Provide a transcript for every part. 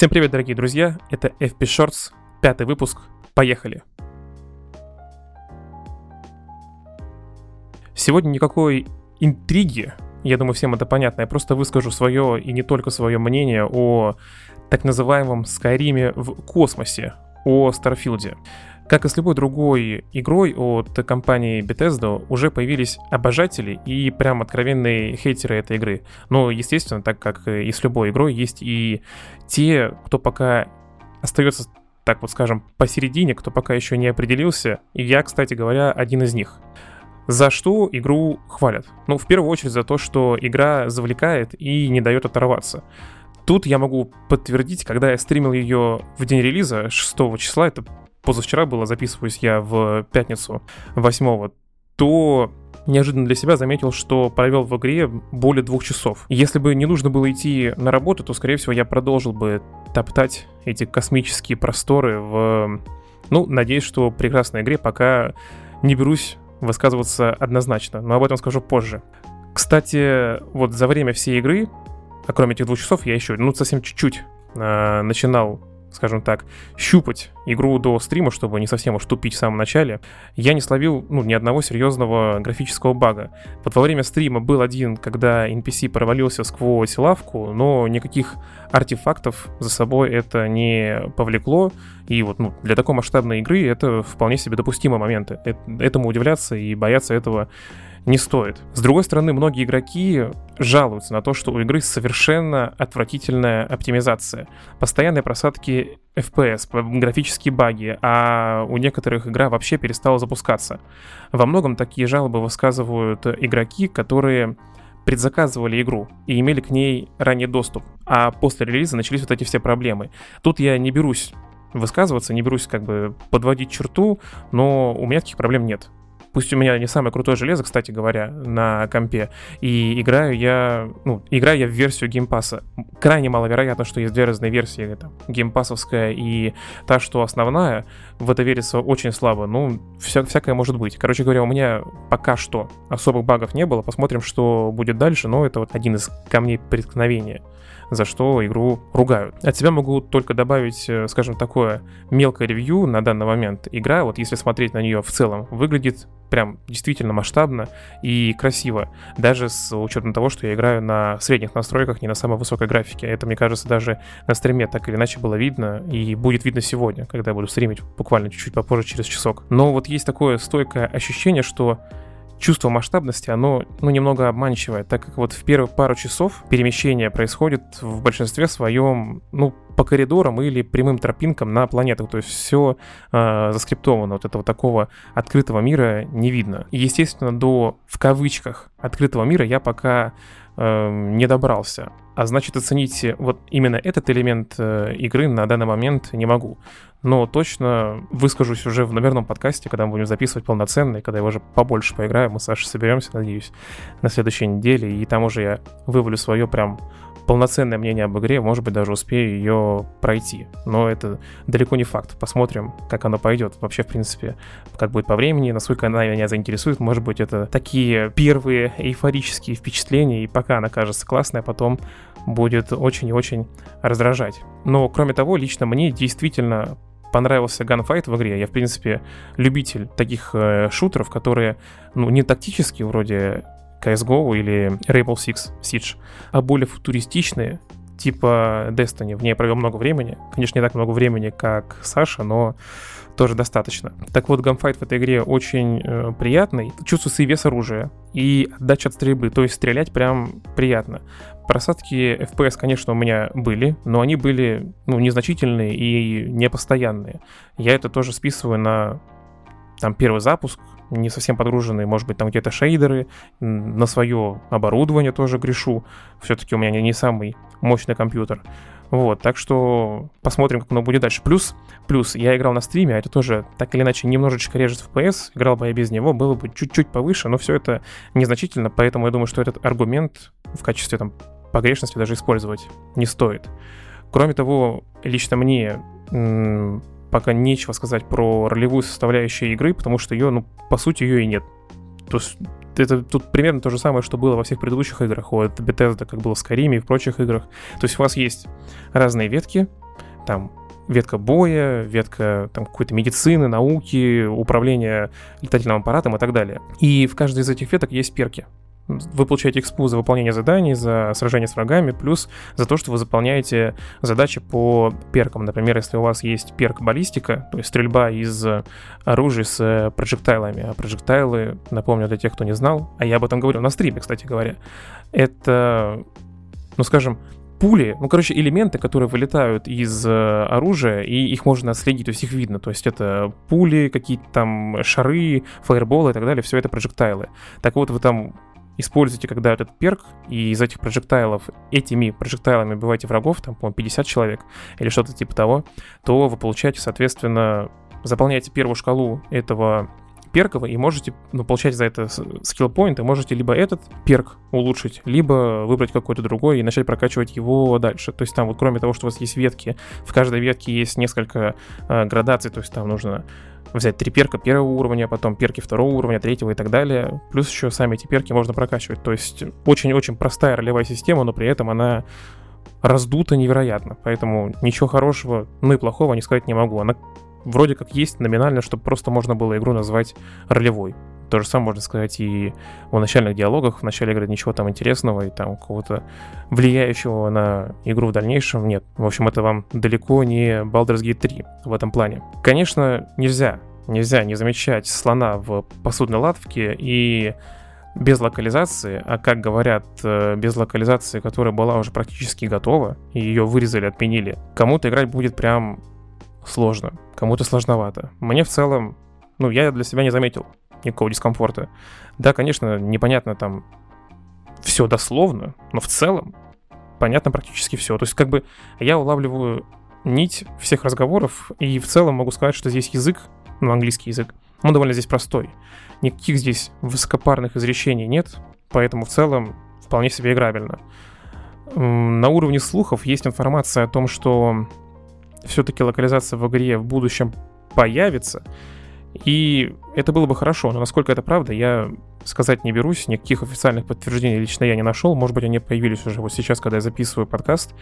Всем привет, дорогие друзья, это FP Shorts, пятый выпуск, поехали! Сегодня никакой интриги, я думаю, всем это понятно, я просто выскажу свое и не только свое мнение о так называемом Скайриме в космосе, о Старфилде. Как и с любой другой игрой от компании Bethesda, уже появились обожатели и прям откровенные хейтеры этой игры. Но, естественно, так как и с любой игрой, есть и те, кто пока остается, так вот скажем, посередине, кто пока еще не определился. И я, кстати говоря, один из них. За что игру хвалят? Ну, в первую очередь за то, что игра завлекает и не дает оторваться. Тут я могу подтвердить, когда я стримил ее в день релиза 6 числа, это позавчера было, записываюсь я в пятницу 8 то неожиданно для себя заметил, что провел в игре более двух часов. Если бы не нужно было идти на работу, то, скорее всего, я продолжил бы топтать эти космические просторы в... Ну, надеюсь, что прекрасной игре пока не берусь высказываться однозначно, но об этом скажу позже. Кстати, вот за время всей игры, а кроме этих двух часов, я еще, ну, совсем чуть-чуть э, начинал скажем так, щупать игру до стрима, чтобы не совсем уж тупить в самом начале, я не словил ну, ни одного серьезного графического бага. Вот во время стрима был один, когда NPC провалился сквозь лавку, но никаких артефактов за собой это не повлекло. И вот ну, для такой масштабной игры это вполне себе допустимые моменты. Этому удивляться и бояться этого не стоит. С другой стороны, многие игроки жалуются на то, что у игры совершенно отвратительная оптимизация. Постоянные просадки FPS, графические баги, а у некоторых игра вообще перестала запускаться. Во многом такие жалобы высказывают игроки, которые предзаказывали игру и имели к ней ранний доступ, а после релиза начались вот эти все проблемы. Тут я не берусь высказываться, не берусь как бы подводить черту, но у меня таких проблем нет. Пусть у меня не самое крутое железо, кстати говоря, на компе, и играю я, ну, играю я в версию Game Pass а. Крайне маловероятно, что есть две разные версии, там, геймпасовская и та, что основная. В это верится очень слабо, ну, вся, всякое может быть. Короче говоря, у меня пока что особых багов не было, посмотрим, что будет дальше, но это вот один из камней преткновения за что игру ругают. От себя могу только добавить, э, скажем, такое мелкое ревью на данный момент. Игра, вот если смотреть на нее в целом, выглядит прям действительно масштабно и красиво, даже с учетом того, что я играю на средних настройках, не на самой высокой графике. Это, мне кажется, даже на стриме так или иначе было видно и будет видно сегодня, когда я буду стримить буквально чуть-чуть попозже, через часок. Но вот есть такое стойкое ощущение, что чувство масштабности, оно, ну, немного обманчивое, так как вот в первые пару часов перемещение происходит в большинстве своем, ну, по коридорам или прямым тропинкам на планетах. То есть все э, заскриптовано. Вот этого такого открытого мира не видно. И, естественно, до, в кавычках, открытого мира я пока э, не добрался. А значит, оценить вот именно этот элемент э, игры на данный момент не могу. Но точно выскажусь уже в номерном подкасте, когда мы будем записывать полноценный, когда я уже побольше поиграю, мы с Сашей соберемся, надеюсь, на следующей неделе, и там уже я вывалю свое прям полноценное мнение об игре, может быть, даже успею ее пройти. Но это далеко не факт. Посмотрим, как оно пойдет. Вообще, в принципе, как будет по времени, насколько она меня заинтересует. Может быть, это такие первые эйфорические впечатления, и пока она кажется классной, а потом будет очень и очень раздражать. Но, кроме того, лично мне действительно понравился ганфайт в игре. Я, в принципе, любитель таких э, шутеров, которые, ну, не тактические, вроде CSGO или Rainbow Six Siege, а более футуристичные, типа Destiny. В ней провел много времени. Конечно, не так много времени, как Саша, но тоже достаточно. Так вот, ганфайт в этой игре очень э, приятный. Чувствуется и вес оружия, и отдача от стрельбы, то есть стрелять прям приятно. Просадки FPS, конечно, у меня были, но они были ну, незначительные и непостоянные. Я это тоже списываю на там первый запуск, не совсем подгруженные, может быть, там где-то шейдеры, на свое оборудование тоже грешу. Все-таки у меня не, самый мощный компьютер. Вот, так что посмотрим, как оно будет дальше. Плюс, плюс, я играл на стриме, а это тоже так или иначе немножечко режет FPS. Играл бы я без него, было бы чуть-чуть повыше, но все это незначительно, поэтому я думаю, что этот аргумент в качестве там погрешности даже использовать не стоит. Кроме того, лично мне пока нечего сказать про ролевую составляющую игры, потому что ее, ну, по сути, ее и нет. То есть это тут примерно то же самое, что было во всех предыдущих играх, от Bethesda, как было в Skyrim и в прочих играх. То есть у вас есть разные ветки там ветка боя, ветка там какой-то медицины, науки, управления летательным аппаратом и так далее. И в каждой из этих веток есть перки. Вы получаете экспу за выполнение заданий, за сражение с врагами, плюс за то, что вы заполняете задачи по перкам. Например, если у вас есть перк баллистика, то есть стрельба из оружия с проджектайлами. А проджектайлы, напомню для тех, кто не знал, а я об этом говорил на стриме, кстати говоря, это, ну скажем, пули, ну, короче, элементы, которые вылетают из э, оружия, и их можно следить, то есть их видно. То есть это пули, какие-то там шары, фаерболы и так далее, все это проджектайлы. Так вот, вы там используете, когда этот перк, и из этих проджектайлов, этими проджектайлами убиваете врагов, там, по-моему, 50 человек или что-то типа того, то вы получаете, соответственно, заполняете первую шкалу этого перков, и можете ну, получать за это скилл и можете либо этот перк улучшить, либо выбрать какой-то другой и начать прокачивать его дальше. То есть там вот кроме того, что у вас есть ветки, в каждой ветке есть несколько э, градаций, то есть там нужно взять три перка первого уровня, потом перки второго уровня, третьего и так далее. Плюс еще сами эти перки можно прокачивать. То есть очень-очень простая ролевая система, но при этом она раздута невероятно. Поэтому ничего хорошего, ну и плохого не сказать не могу. Она вроде как есть номинально, чтобы просто можно было игру назвать ролевой. То же самое можно сказать и о начальных диалогах. В начале игры ничего там интересного и там какого-то влияющего на игру в дальнейшем нет. В общем, это вам далеко не Baldur's Gate 3 в этом плане. Конечно, нельзя, нельзя не замечать слона в посудной лавке и без локализации, а как говорят, э, без локализации, которая была уже практически готова, и ее вырезали, отменили, кому-то играть будет прям сложно, кому-то сложновато. Мне в целом, ну, я для себя не заметил никакого дискомфорта. Да, конечно, непонятно там все дословно, но в целом понятно практически все. То есть как бы я улавливаю нить всех разговоров, и в целом могу сказать, что здесь язык, ну, английский язык, он довольно здесь простой. Никаких здесь высокопарных изречений нет, поэтому в целом вполне себе играбельно. На уровне слухов есть информация о том, что все-таки локализация в игре в будущем появится, и это было бы хорошо, но насколько это правда, я сказать не берусь, никаких официальных подтверждений лично я не нашел. Может быть, они появились уже вот сейчас, когда я записываю подкаст.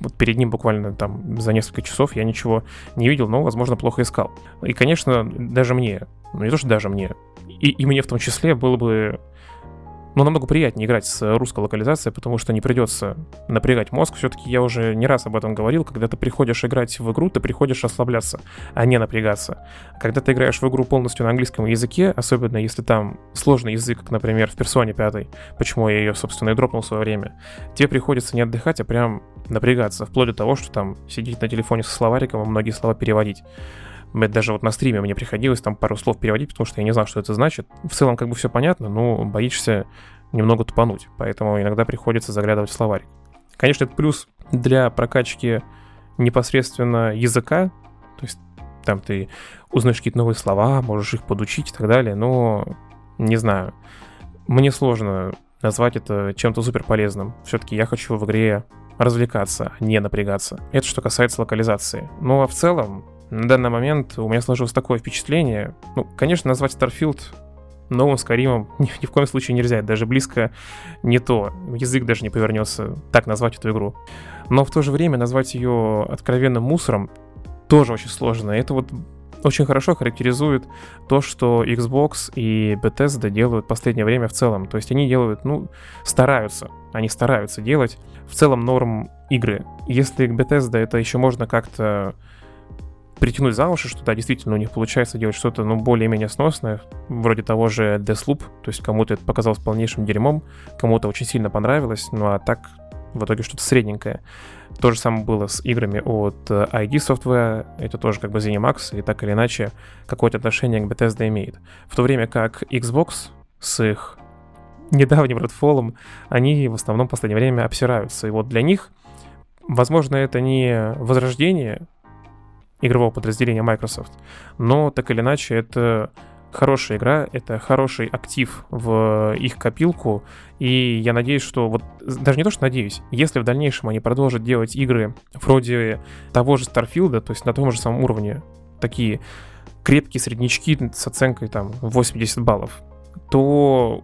Вот перед ним буквально там за несколько часов я ничего не видел, но, возможно, плохо искал. И, конечно, даже мне, ну не то, что даже мне, и, и мне в том числе было бы но намного приятнее играть с русской локализацией, потому что не придется напрягать мозг. Все-таки я уже не раз об этом говорил, когда ты приходишь играть в игру, ты приходишь расслабляться, а не напрягаться. Когда ты играешь в игру полностью на английском языке, особенно если там сложный язык, как, например, в персоне 5, почему я ее, собственно, и дропнул в свое время, тебе приходится не отдыхать, а прям напрягаться, вплоть до того, что там сидеть на телефоне со словариком и многие слова переводить даже вот на стриме мне приходилось там пару слов переводить, потому что я не знал, что это значит. В целом как бы все понятно, но боишься немного тупануть, поэтому иногда приходится заглядывать в словарик. Конечно, это плюс для прокачки непосредственно языка, то есть там ты узнаешь какие-то новые слова, можешь их подучить и так далее, но не знаю. Мне сложно назвать это чем-то супер полезным. Все-таки я хочу в игре развлекаться, а не напрягаться. Это что касается локализации. Ну а в целом, на данный момент у меня сложилось такое впечатление. Ну, конечно, назвать Starfield новым Скайримом ни, ни в коем случае нельзя. даже близко не то. Язык даже не повернется так назвать эту игру. Но в то же время назвать ее откровенным мусором тоже очень сложно. Это вот очень хорошо характеризует то, что Xbox и Bethesda делают в последнее время в целом. То есть они делают, ну, стараются. Они стараются делать в целом норм игры. Если Bethesda это еще можно как-то притянуть за уши, что да, действительно у них получается делать что-то, ну, более-менее сносное, вроде того же Deathloop, то есть кому-то это показалось полнейшим дерьмом, кому-то очень сильно понравилось, ну, а так в итоге что-то средненькое. То же самое было с играми от э, ID Software, это тоже как бы ZeniMax, и так или иначе какое-то отношение к Bethesda имеет. В то время как Xbox с их недавним Redfall, они в основном в последнее время обсираются. И вот для них, возможно, это не возрождение игрового подразделения Microsoft. Но так или иначе, это хорошая игра, это хороший актив в их копилку, и я надеюсь, что вот даже не то, что надеюсь, если в дальнейшем они продолжат делать игры вроде того же Starfield, то есть на том же самом уровне, такие крепкие среднячки с оценкой там 80 баллов, то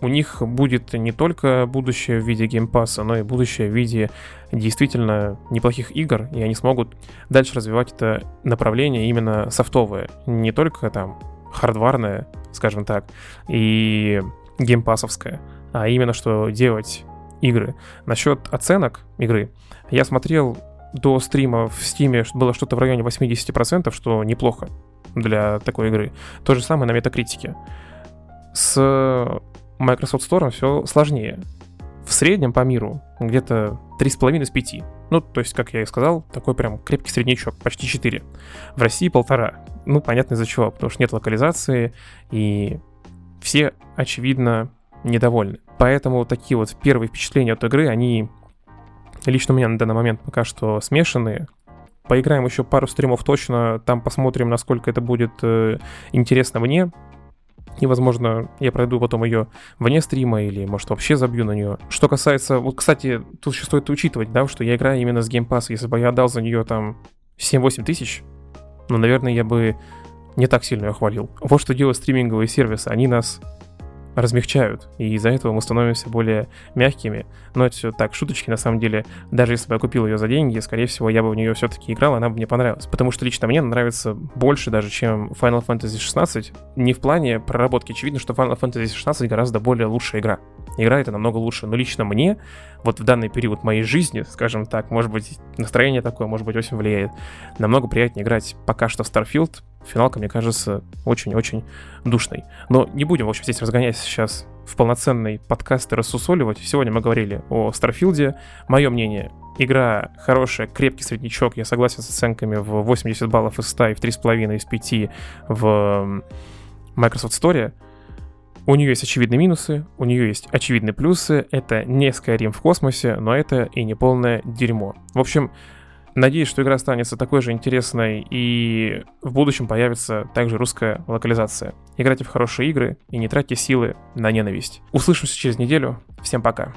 у них будет не только будущее в виде геймпасса, но и будущее в виде действительно неплохих игр, и они смогут дальше развивать это направление именно софтовое, не только там хардварное, скажем так, и геймпасовское, а именно что делать игры. Насчет оценок игры, я смотрел до стрима в Steam было что-то в районе 80%, что неплохо для такой игры. То же самое на метакритике. С Microsoft Store все сложнее. В среднем по миру где-то 3,5 из 5. Ну, то есть, как я и сказал, такой прям крепкий среднячок, почти 4. В России полтора. Ну, понятно из-за чего, потому что нет локализации, и все, очевидно, недовольны. Поэтому такие вот первые впечатления от игры, они лично у меня на данный момент пока что смешанные. Поиграем еще пару стримов точно, там посмотрим, насколько это будет э, интересно мне. И, возможно, я пройду потом ее вне стрима или, может, вообще забью на нее. Что касается... Вот, кстати, тут еще стоит учитывать, да, что я играю именно с Game Pass. Если бы я отдал за нее там 7-8 тысяч, ну, наверное, я бы не так сильно ее хвалил. Вот что делают стриминговые сервисы. Они нас размягчают, и из-за этого мы становимся более мягкими. Но это все так, шуточки, на самом деле, даже если бы я купил ее за деньги, скорее всего, я бы в нее все-таки играл, она бы мне понравилась. Потому что лично мне нравится больше даже, чем Final Fantasy 16. Не в плане проработки, очевидно, что Final Fantasy 16 гораздо более лучшая игра. Игра намного лучше, но лично мне, вот в данный период моей жизни, скажем так, может быть, настроение такое, может быть, очень влияет, намного приятнее играть пока что в Starfield, финалка, мне кажется, очень-очень душной. Но не будем, в общем, здесь разгонять сейчас в полноценный подкаст и рассусоливать. Сегодня мы говорили о Старфилде. Мое мнение, игра хорошая, крепкий среднячок. Я согласен с оценками в 80 баллов из 100 и в 3,5 из 5 в Microsoft Store. У нее есть очевидные минусы, у нее есть очевидные плюсы. Это не Skyrim в космосе, но это и не полное дерьмо. В общем, Надеюсь, что игра останется такой же интересной и в будущем появится также русская локализация. Играйте в хорошие игры и не тратьте силы на ненависть. Услышимся через неделю. Всем пока.